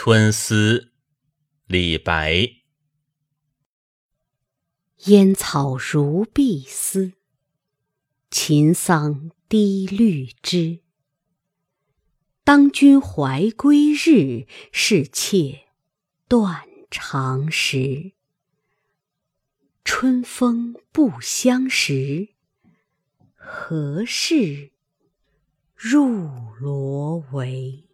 春思李白。烟草如碧丝秦桑低绿枝。当君怀归日是妾断肠时。春风不相识何事入罗帷？